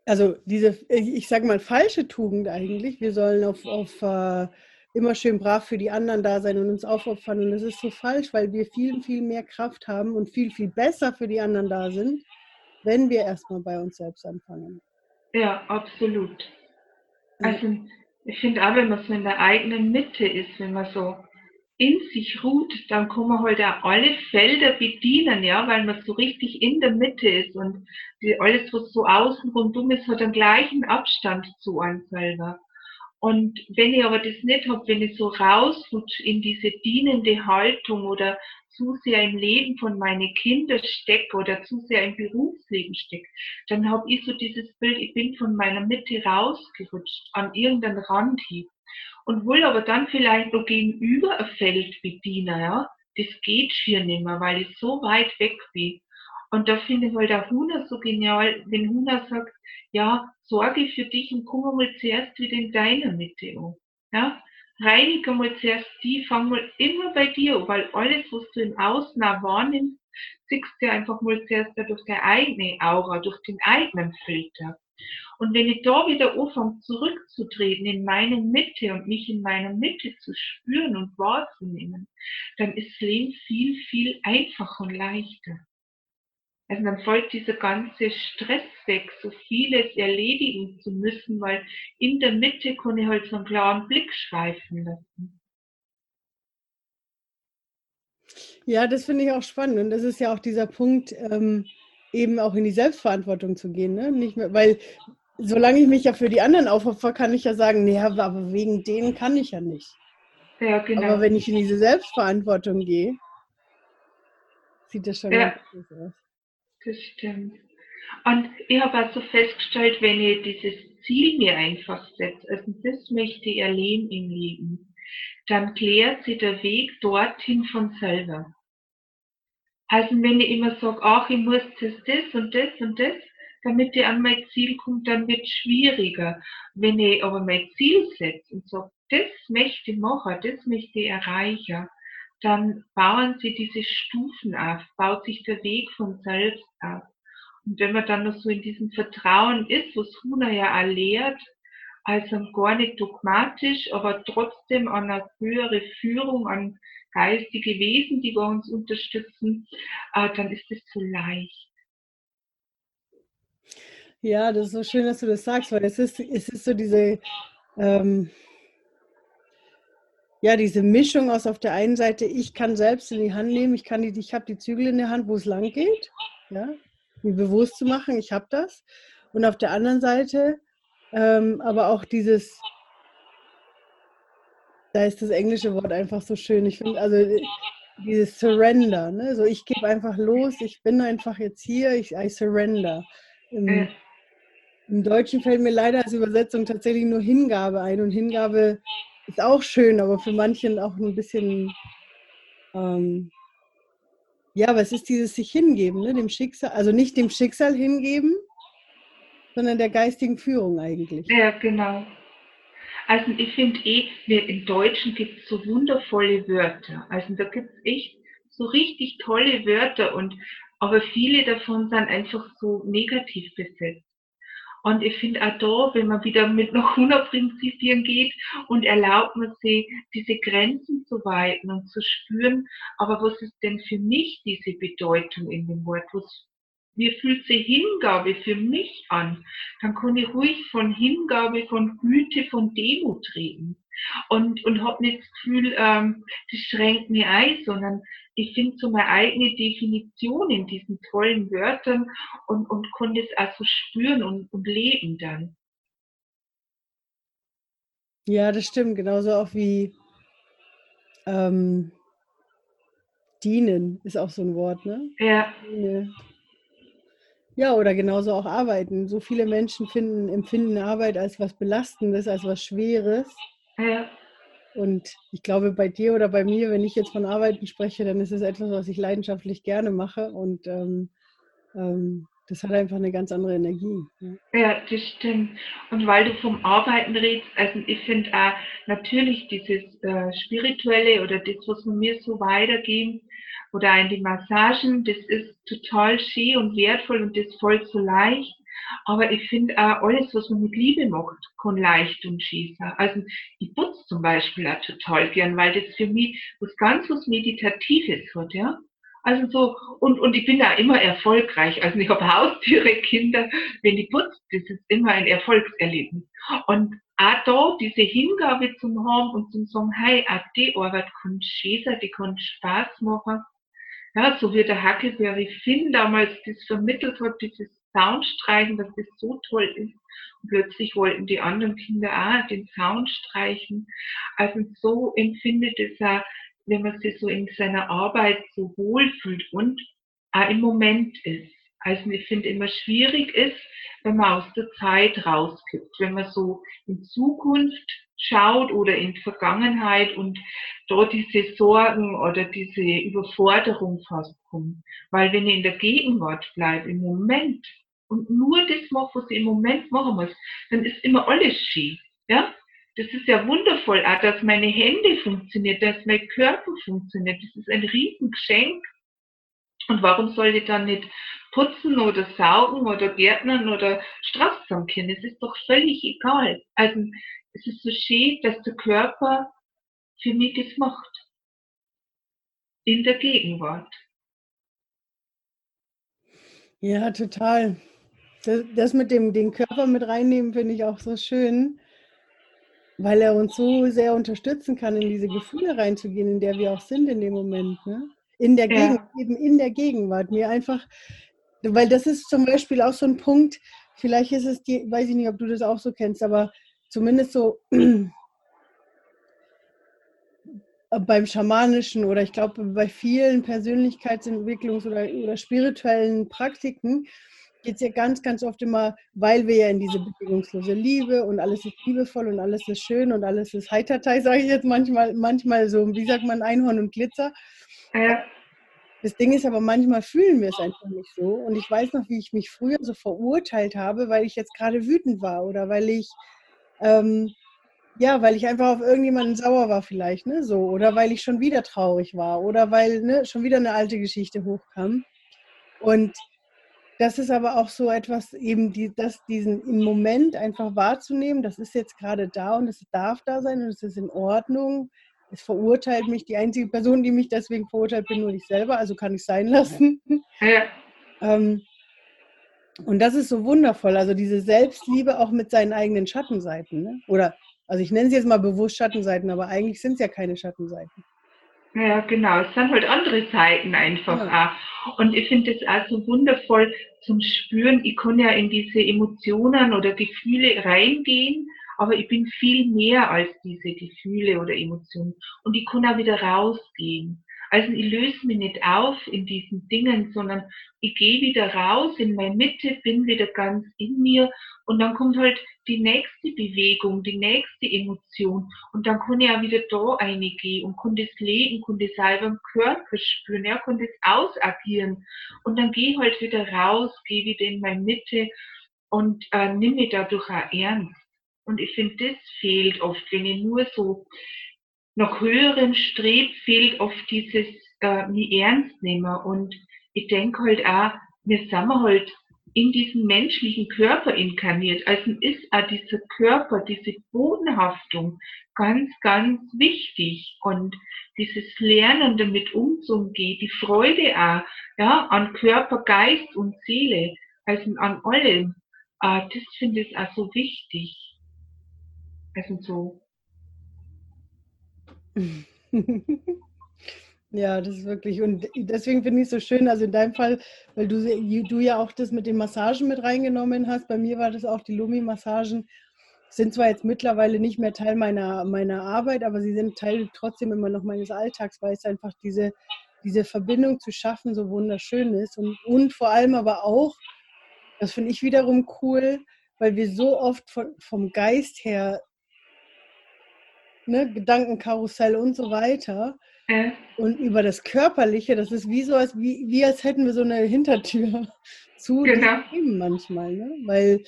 also diese, ich sage mal, falsche Tugend eigentlich. Wir sollen auf, auf äh, immer schön brav für die anderen da sein und uns aufopfern. Und das ist so falsch, weil wir viel, viel mehr Kraft haben und viel, viel besser für die anderen da sind, wenn wir erstmal bei uns selbst anfangen. Ja, absolut. Also ich finde auch, wenn man so in der eigenen Mitte ist, wenn man so in sich ruht, dann kann man halt auch alle Felder bedienen, ja, weil man so richtig in der Mitte ist und die, alles, was so außen rundum ist, hat einen gleichen Abstand zu einem selber. Und wenn ich aber das nicht habe, wenn ich so rausrutsche in diese dienende Haltung oder zu sehr im Leben von meinen Kindern stecke oder zu sehr im Berufsleben stecke, dann habe ich so dieses Bild, ich bin von meiner Mitte rausgerutscht an irgendeinen Rand hin und will aber dann vielleicht noch gegenüber ein Feld bedienen, ja, das geht schier nicht mehr, weil ich so weit weg bin. Und da finde ich halt der Huna so genial, wenn Huna sagt, ja, sorge für dich und komm mal zuerst wieder in deiner Mitte an. Ja, reinige mal zuerst die, fang mal immer bei dir weil alles, was du im Außen auch wahrnimmst, siehst du einfach mal zuerst durch deine eigene Aura, durch den eigenen Filter. Und wenn ich da wieder anfange, zurückzutreten in meine Mitte und mich in meiner Mitte zu spüren und wahrzunehmen, dann ist Leben viel, viel einfacher und leichter. Also dann folgt dieser ganze Stress weg, so vieles erledigen zu müssen, weil in der Mitte kann ich halt so einen klaren Blick schweifen lassen. Ja, das finde ich auch spannend. Und das ist ja auch dieser Punkt, ähm, eben auch in die Selbstverantwortung zu gehen. Ne? Nicht mehr, weil solange ich mich ja für die anderen aufopfer, kann ich ja sagen, nee, aber wegen denen kann ich ja nicht. Ja, genau. Aber wenn ich in diese Selbstverantwortung gehe, sieht das schon Ja. ganz gut aus. Das stimmt. Und ich habe also festgestellt, wenn ich dieses Ziel mir einfach setze, also das möchte ich erleben im Leben, dann klärt sich der Weg dorthin von selber. Also wenn ich immer sage, ach, ich muss das, das und das und das, damit ich an mein Ziel komme, dann wird es schwieriger. Wenn ich aber mein Ziel setze und sage, das möchte ich machen, das möchte ich erreichen, dann bauen sie diese Stufen auf, baut sich der Weg von selbst auf. Und wenn man dann noch so in diesem Vertrauen ist, was Huna ja auch lehrt, also gar nicht dogmatisch, aber trotzdem an eine höhere Führung, an geistige Wesen, die wir uns unterstützen, äh, dann ist es so leicht. Ja, das ist so schön, dass du das sagst, weil es ist, es ist so diese, ähm, ja, diese Mischung aus auf der einen Seite, ich kann selbst in die Hand nehmen, ich kann die, ich habe die Zügel in der Hand, wo es lang geht, ja, mir bewusst zu machen, ich habe das. Und auf der anderen Seite ähm, aber auch dieses, da ist das englische Wort einfach so schön. Ich finde, also dieses Surrender, ne? So ich gebe einfach los, ich bin einfach jetzt hier, ich I surrender. Im. Im Deutschen fällt mir leider als Übersetzung tatsächlich nur Hingabe ein und Hingabe ist auch schön, aber für manchen auch ein bisschen, ähm, ja, es ist dieses sich hingeben, ne? dem Schicksal, also nicht dem Schicksal hingeben, sondern der geistigen Führung eigentlich. Ja, genau. Also ich finde eh, wir im Deutschen gibt es so wundervolle Wörter. Also da gibt es echt so richtig tolle Wörter und aber viele davon sind einfach so negativ besetzt. Und ich finde auch da, wenn man wieder mit nach 100 Prinzipien geht und erlaubt man sich, diese Grenzen zu weiten und zu spüren, aber was ist denn für mich diese Bedeutung in dem Wort? Was, wie fühlt sich Hingabe für mich an? Dann kann ich ruhig von Hingabe, von Güte, von Demut reden. Und, und habe nicht das Gefühl, ähm, das schränkt mich ein, sondern ich finde so meine eigene Definition in diesen tollen Wörtern und, und konnte es auch so spüren und, und leben dann. Ja, das stimmt. Genauso auch wie ähm, dienen ist auch so ein Wort, ne? Ja. Ja, oder genauso auch arbeiten. So viele Menschen finden, empfinden Arbeit als was Belastendes, als was Schweres. Ja. Und ich glaube, bei dir oder bei mir, wenn ich jetzt von Arbeiten spreche, dann ist es etwas, was ich leidenschaftlich gerne mache. Und ähm, ähm, das hat einfach eine ganz andere Energie. Ja. ja, das stimmt. Und weil du vom Arbeiten redest, also ich finde auch natürlich dieses äh, Spirituelle oder das, was wir mir so weitergeben, oder in die Massagen, das ist total schön und wertvoll und das voll so leicht. Aber ich finde auch alles, was man mit Liebe macht, kann leicht und sein. Also ich putze zum Beispiel auch total gern, weil das für mich was ganz was Meditatives hat, ja. Also so, und, und ich bin da immer erfolgreich. Also ich habe Haustiere, Kinder, wenn die putzt, das ist immer ein Erfolgserlebnis. Und auch da diese Hingabe zum haben und zum sagen, hey, auch die Arbeit kann schön die kann Spaß machen. Ja, so wie der Huckleberry Finn damals das vermittelt hat, dieses Soundstreichen, dass das so toll ist. Und plötzlich wollten die anderen Kinder auch den Sound streichen. Also so empfindet es auch wenn man sich so in seiner Arbeit so wohlfühlt und auch im Moment ist. Also ich finde immer schwierig ist, wenn man aus der Zeit rauskippt, wenn man so in Zukunft schaut oder in Vergangenheit und dort diese Sorgen oder diese Überforderung fast kommt. Weil wenn ich in der Gegenwart bleibe, im Moment und nur das mache, was ich im Moment machen muss, dann ist immer alles schief. Ja? das ist ja wundervoll, auch dass meine Hände funktionieren, dass mein Körper funktioniert. Das ist ein Riesengeschenk. Und warum soll ich dann nicht putzen oder saugen oder gärtnern oder Straße können? Das ist doch völlig egal. Also es ist so schön, dass der Körper für mich das macht. In der Gegenwart. Ja, total. Das, das mit dem den Körper mit reinnehmen, finde ich auch so schön weil er uns so sehr unterstützen kann, in diese Gefühle reinzugehen, in der wir auch sind in dem Moment. Ne? In der ja. Gegend, eben in der Gegenwart. Mir einfach, weil das ist zum Beispiel auch so ein Punkt, vielleicht ist es die, weiß ich nicht, ob du das auch so kennst, aber zumindest so beim Schamanischen oder ich glaube bei vielen Persönlichkeitsentwicklungs- oder, oder spirituellen Praktiken geht es ja ganz, ganz oft immer, weil wir ja in diese bedingungslose Liebe und alles ist liebevoll und alles ist schön und alles ist heitertei, sage ich jetzt manchmal, manchmal so, wie sagt man, Einhorn und Glitzer. Ja. Das Ding ist aber, manchmal fühlen wir es einfach nicht so. Und ich weiß noch, wie ich mich früher so verurteilt habe, weil ich jetzt gerade wütend war oder weil ich, ähm, ja, weil ich einfach auf irgendjemanden sauer war vielleicht, ne, so. Oder weil ich schon wieder traurig war oder weil ne, schon wieder eine alte Geschichte hochkam. Und das ist aber auch so etwas, eben die, das, diesen im Moment einfach wahrzunehmen, das ist jetzt gerade da und es darf da sein und es ist in Ordnung. Es verurteilt mich, die einzige Person, die mich deswegen verurteilt, bin nur ich selber, also kann ich sein lassen. Ja. ähm, und das ist so wundervoll, also diese Selbstliebe auch mit seinen eigenen Schattenseiten. Ne? Oder, also ich nenne sie jetzt mal bewusst Schattenseiten, aber eigentlich sind es ja keine Schattenseiten. Ja, genau. Es sind halt andere Seiten einfach ja. auch. Und ich finde es auch so wundervoll zum Spüren. Ich kann ja in diese Emotionen oder Gefühle reingehen, aber ich bin viel mehr als diese Gefühle oder Emotionen. Und ich kann auch wieder rausgehen. Also ich löse mich nicht auf in diesen Dingen, sondern ich gehe wieder raus in meine Mitte, bin wieder ganz in mir. Und dann kommt halt die nächste Bewegung, die nächste Emotion. Und dann kann ich auch wieder da reingehen und kann das leben, kann das selber im Körper spüren, ja, kann das ausagieren. Und dann gehe ich halt wieder raus, gehe wieder in meine Mitte und äh, nimm mich dadurch auch ernst. Und ich finde, das fehlt oft, wenn ich nur so nach höheren strebt, fehlt oft dieses äh, mich ernst nehmen. Und ich denke halt auch, wir sind halt in diesem menschlichen Körper inkarniert. Also ist auch dieser Körper, diese Bodenhaftung ganz, ganz wichtig. Und dieses Lernen damit umzugehen, die Freude auch, ja, an Körper, Geist und Seele, also an allem, äh, das finde ich auch so wichtig. Also so Ja, das ist wirklich, und deswegen finde ich es so schön, also in deinem Fall, weil du, du ja auch das mit den Massagen mit reingenommen hast, bei mir war das auch die Lumi-Massagen, sind zwar jetzt mittlerweile nicht mehr Teil meiner, meiner Arbeit, aber sie sind Teil trotzdem immer noch meines Alltags, weil es einfach diese, diese Verbindung zu schaffen so wunderschön ist und, und vor allem aber auch, Das finde ich wiederum cool, weil wir so oft von, vom Geist her, ne, Gedankenkarussell und so weiter, äh. und über das Körperliche, das ist wie so, als, wie, wie als hätten wir so eine Hintertür zu genau. Themen manchmal, ne? weil,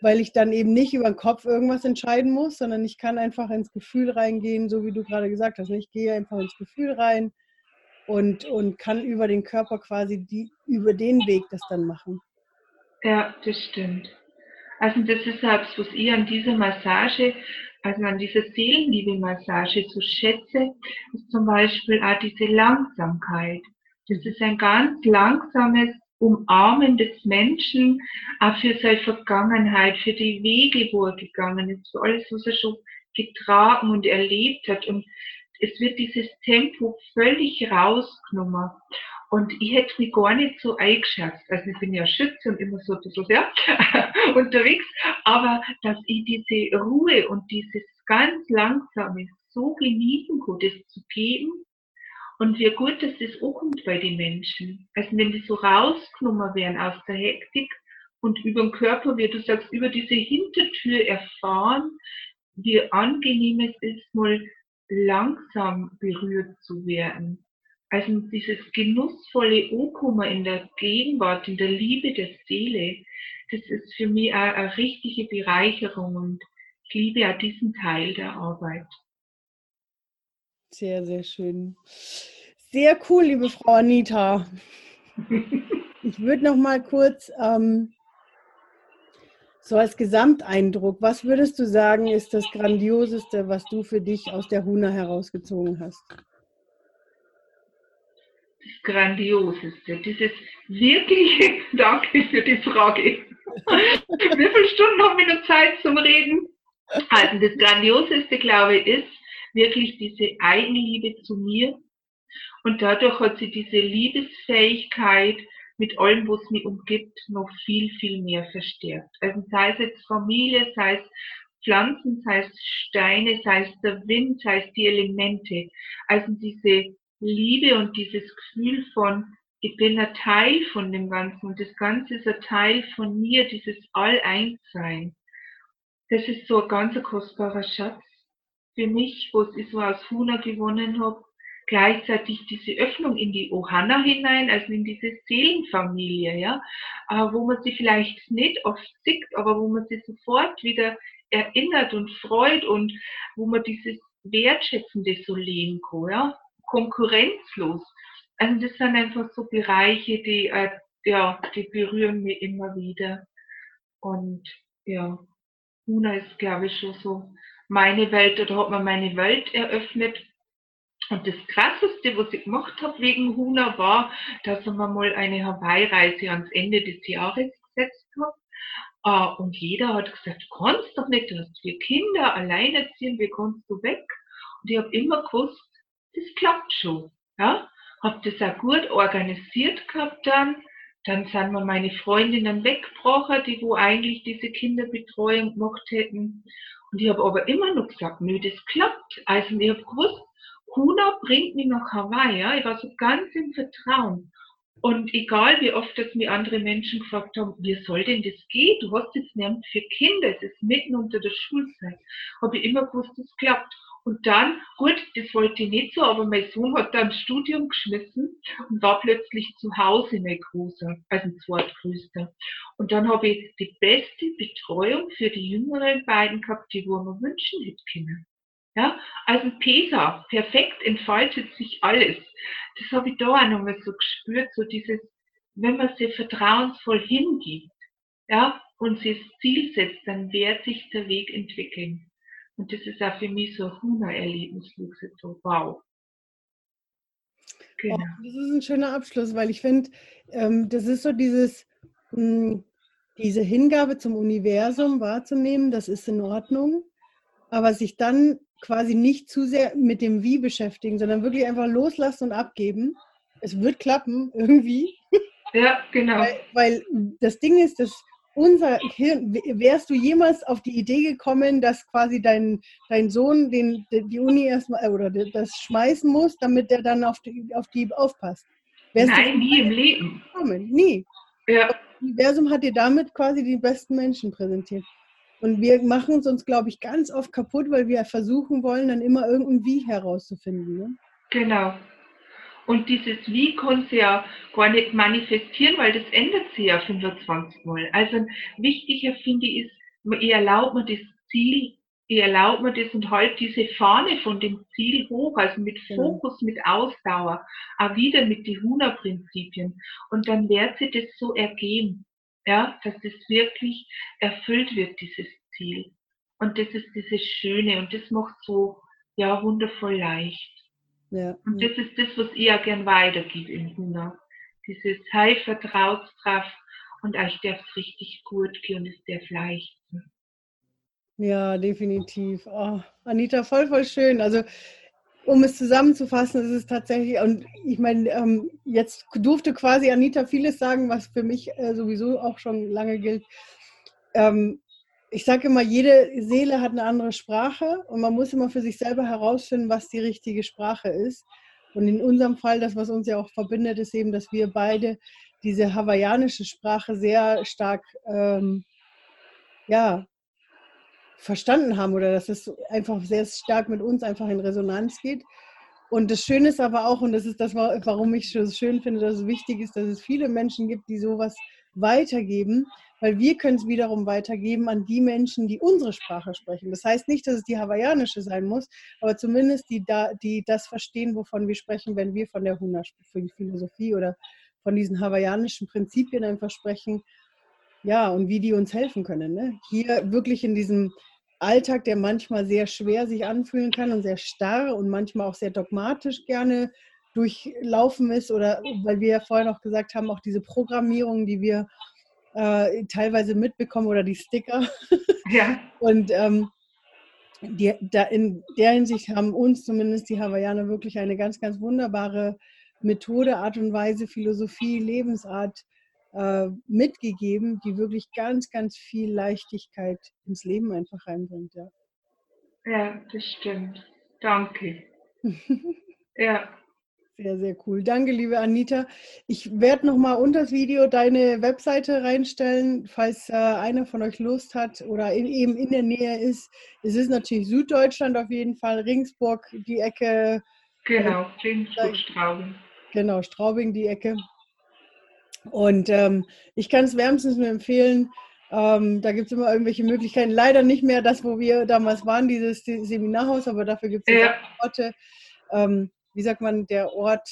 weil ich dann eben nicht über den Kopf irgendwas entscheiden muss, sondern ich kann einfach ins Gefühl reingehen, so wie du gerade gesagt hast. Ne? Ich gehe einfach ins Gefühl rein und, und kann über den Körper quasi die, über den Weg das dann machen. Ja, das stimmt. Also das ist etwas, was ich an dieser Massage, also an dieser Seelenliebe-Massage so schätze, ist zum Beispiel auch diese Langsamkeit. Das ist ein ganz langsames Umarmen des Menschen, auch für seine Vergangenheit, für die Wege, wo er gegangen ist, für alles, was er schon getragen und erlebt hat. Und es wird dieses Tempo völlig rausgenommen. Und ich hätte mich gar nicht so eingeschätzt. Also ich bin ja Schütze und immer so ein bisschen ja, unterwegs. Aber dass ich diese Ruhe und dieses ganz langsame so genießen kann, das zu geben. Und wie gut, dass das auch kommt bei den Menschen. Also wenn die so rausgenommen werden aus der Hektik und über den Körper, wie du sagst, über diese Hintertür erfahren, wie angenehm es ist, mal langsam berührt zu werden. Also dieses genussvolle Ankommen in der Gegenwart, in der Liebe der Seele, das ist für mich auch eine richtige Bereicherung und ich liebe auch diesen Teil der Arbeit. Sehr, sehr schön. Sehr cool, liebe Frau Anita. Ich würde noch mal kurz ähm, so als Gesamteindruck, was würdest du sagen, ist das Grandioseste, was du für dich aus der Huna herausgezogen hast? Das Grandioseste, dieses wirkliche, danke für die Frage. Wie viele Stunden haben wir noch Zeit zum Reden? Also das Grandioseste, glaube ich, ist wirklich diese Eigenliebe zu mir. Und dadurch hat sie diese Liebesfähigkeit, mit allem, was mich umgibt, noch viel, viel mehr verstärkt. Also sei es jetzt Familie, sei es Pflanzen, sei es Steine, sei es der Wind, sei es die Elemente. Also diese Liebe und dieses Gefühl von, ich bin ein Teil von dem Ganzen und das Ganze ist ein Teil von mir, dieses All-Eins-Sein. Das ist so ein ganz kostbarer Schatz für mich, was ich so aus Huna gewonnen habe, gleichzeitig diese Öffnung in die Ohana hinein, also in diese Seelenfamilie, ja, wo man sie vielleicht nicht oft sieht, aber wo man sie sofort wieder erinnert und freut und wo man dieses Wertschätzende so leben kann, ja, konkurrenzlos. Also das sind einfach so Bereiche, die, äh, ja, die berühren mich immer wieder. Und ja, Huna ist, glaube ich, schon so meine Welt oder hat mir meine Welt eröffnet und das Krasseste, was ich gemacht habe wegen Huna, war, dass ich mir mal eine Hawaii-Reise ans Ende des Jahres gesetzt habe. Uh, und jeder hat gesagt, du kannst doch nicht, du hast vier Kinder, alleinerziehend, wie kannst du weg? Und ich habe immer gewusst, das klappt schon. Ja? Habe das auch gut organisiert gehabt dann. Dann sind mir meine Freundinnen weggebrochen, die wo eigentlich diese Kinderbetreuung gemacht hätten. Und ich habe aber immer noch gesagt, nö, das klappt. Also ich habe gewusst, Kuna bringt mich nach Hawaii. Ja? Ich war so ganz im Vertrauen. Und egal wie oft das mir andere Menschen gefragt haben, wie soll denn das gehen? Du hast jetzt niemand für Kinder, es ist mitten unter der Schulzeit. Habe ich immer gewusst, das klappt. Und dann, gut, das wollte ich nicht so, aber mein Sohn hat dann Studium geschmissen und war plötzlich zu Hause mein Großer, also zweitgrößter. Und dann habe ich die beste Betreuung für die jüngeren beiden gehabt, die wo man wünschen hätte können. Ja, also PESA, perfekt entfaltet sich alles. Das habe ich da auch nochmal so gespürt, so dieses, wenn man sich vertrauensvoll hingibt, ja, und sich das Ziel setzt, dann wird sich der Weg entwickeln. Und das ist auch für mich so ein Huna-Erlebnis, so wow. Genau. Oh, das ist ein schöner Abschluss, weil ich finde, ähm, das ist so dieses, mh, hm, diese Hingabe zum Universum wahrzunehmen, das ist in Ordnung, aber sich dann quasi nicht zu sehr mit dem Wie beschäftigen, sondern wirklich einfach loslassen und abgeben. Es wird klappen, irgendwie. Ja, genau. Weil, weil das Ding ist, dass unser Hirn, wärst du jemals auf die Idee gekommen, dass quasi dein, dein Sohn den, die Uni erstmal äh, oder das schmeißen muss, damit er dann auf die, auf die aufpasst? Wärst Nein, nie im Leben. Gekommen? Nie. Ja. Universum hat dir damit quasi die besten Menschen präsentiert. Und wir machen es uns, glaube ich, ganz oft kaputt, weil wir versuchen wollen, dann immer irgendein Wie herauszufinden. Ne? Genau. Und dieses Wie kann sie ja gar nicht manifestieren, weil das ändert sich ja 25 Mal. Also wichtiger finde ich ist, ich erlaube mir das Ziel, ich erlaube mir das und halt diese Fahne von dem Ziel hoch, also mit Fokus, mit Ausdauer, auch wieder mit die Huna-Prinzipien. Und dann wird sich das so ergeben, ja, dass das wirklich erfüllt wird, dieses Ziel. Und das ist dieses Schöne und das macht so, ja, wundervoll leicht. Ja. Und das ist das, was ich ja gern weitergebe im Hunger. Dieses Hey, vertraut drauf und euch darf es richtig gut gehen und es darf leicht sein. Ja, definitiv. Oh, Anita, voll, voll schön. Also, um es zusammenzufassen, ist es tatsächlich, und ich meine, ähm, jetzt durfte quasi Anita vieles sagen, was für mich äh, sowieso auch schon lange gilt. Ich sage immer, jede Seele hat eine andere Sprache und man muss immer für sich selber herausfinden, was die richtige Sprache ist. Und in unserem Fall, das, was uns ja auch verbindet, ist eben, dass wir beide diese hawaiianische Sprache sehr stark ähm, ja, verstanden haben oder dass es einfach sehr stark mit uns einfach in Resonanz geht. Und das Schöne ist aber auch, und das ist das, warum ich es schön finde, dass es wichtig ist, dass es viele Menschen gibt, die sowas weitergeben, weil wir können es wiederum weitergeben an die Menschen, die unsere Sprache sprechen. Das heißt nicht, dass es die hawaiianische sein muss, aber zumindest die, die das verstehen, wovon wir sprechen, wenn wir von der Huna Philosophie oder von diesen hawaiianischen Prinzipien einfach sprechen. Ja, und wie die uns helfen können. Ne? Hier wirklich in diesem Alltag, der manchmal sehr schwer sich anfühlen kann und sehr starr und manchmal auch sehr dogmatisch gerne durchlaufen ist oder weil wir ja vorhin auch gesagt haben, auch diese Programmierung, die wir äh, teilweise mitbekommen oder die Sticker. Ja. Und ähm, die, da in der Hinsicht haben uns zumindest die Hawaiianer wirklich eine ganz, ganz wunderbare Methode, Art und Weise, Philosophie, Lebensart äh, mitgegeben, die wirklich ganz, ganz viel Leichtigkeit ins Leben einfach reinbringt. Ja, ja das stimmt. Danke. ja. Sehr, sehr cool. Danke, liebe Anita. Ich werde nochmal unter das Video deine Webseite reinstellen, falls äh, einer von euch Lust hat oder in, eben in der Nähe ist. Es ist natürlich Süddeutschland auf jeden Fall, Ringsburg, die Ecke. Genau, Ringsburg, Straubing. Genau, Straubing, die Ecke. Und ähm, ich kann es wärmstens nur empfehlen. Ähm, da gibt es immer irgendwelche Möglichkeiten. Leider nicht mehr das, wo wir damals waren, dieses Seminarhaus, aber dafür gibt es ja. Orte. Ähm, wie sagt man, der Ort,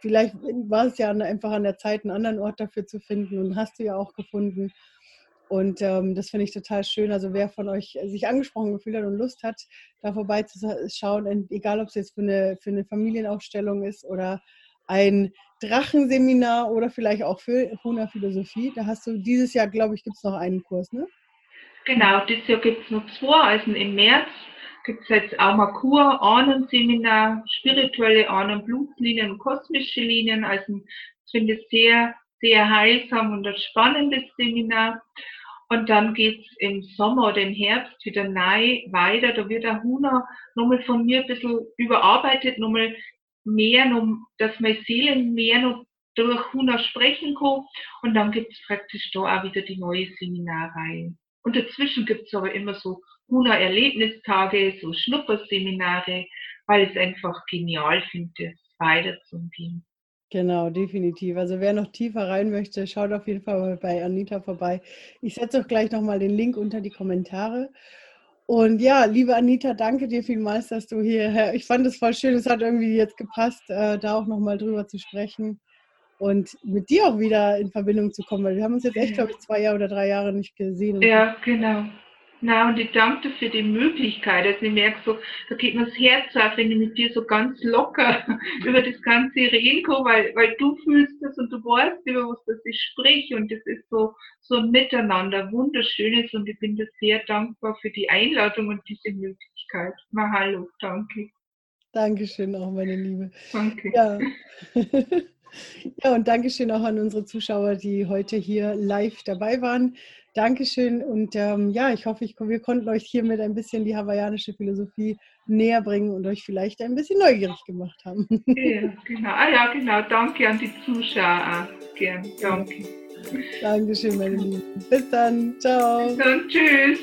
vielleicht war es ja einfach an der Zeit, einen anderen Ort dafür zu finden und hast du ja auch gefunden. Und ähm, das finde ich total schön. Also wer von euch sich angesprochen gefühlt hat und Lust hat, da vorbeizuschauen, egal ob es jetzt für eine, für eine Familienaufstellung ist oder ein Drachenseminar oder vielleicht auch für Hona Philosophie. Da hast du dieses Jahr, glaube ich, gibt es noch einen Kurs, ne? Genau, dieses Jahr gibt es noch zwei. Also im März gibt es jetzt auch mal Kur, Ahnenseminar, spirituelle Ahnen, Blutslinien und kosmische Linien. Also ich finde es sehr, sehr heilsam und ein spannendes Seminar. Und dann geht es im Sommer oder im Herbst wieder neu weiter. Da wird der Huna nochmal von mir ein bisschen überarbeitet, nochmal mehr, noch, dass meine Seele mehr noch durch Huna sprechen kann. Und dann gibt es praktisch da auch wieder die neue Seminarreihe. Und dazwischen gibt es aber immer so Huna-Erlebnistage, so Schnupperseminare, weil ich es einfach genial finde, weiterzugehen. Genau, definitiv. Also wer noch tiefer rein möchte, schaut auf jeden Fall mal bei Anita vorbei. Ich setze auch gleich nochmal den Link unter die Kommentare. Und ja, liebe Anita, danke dir vielmals, dass du hier, ich fand es voll schön, es hat irgendwie jetzt gepasst, äh, da auch nochmal drüber zu sprechen und mit dir auch wieder in Verbindung zu kommen, weil wir haben uns jetzt echt, glaube ich, zwei Jahre oder drei Jahre nicht gesehen. Ja, genau. Na, und ich danke dir für die Möglichkeit. Also ich merke so, da geht mir das Herz auf, wenn ich mit dir so ganz locker über das Ganze reden kann, weil, weil du fühlst das und du weißt, über was das ich spreche und das ist so, so ein Miteinander, wunderschönes und ich bin dir sehr dankbar für die Einladung und diese Möglichkeit. Mahalo, danke. Dankeschön auch, meine Liebe. Danke. Ja. ja, und Dankeschön auch an unsere Zuschauer, die heute hier live dabei waren. Dankeschön und ähm, ja, ich hoffe, ich, wir konnten euch hiermit ein bisschen die hawaiianische Philosophie näher bringen und euch vielleicht ein bisschen neugierig gemacht haben. Ja, genau. Ah ja, genau. Danke an die Zuschauer. Gern. Danke. Dankeschön, meine Lieben. Bis dann. Ciao. Bis dann. Tschüss.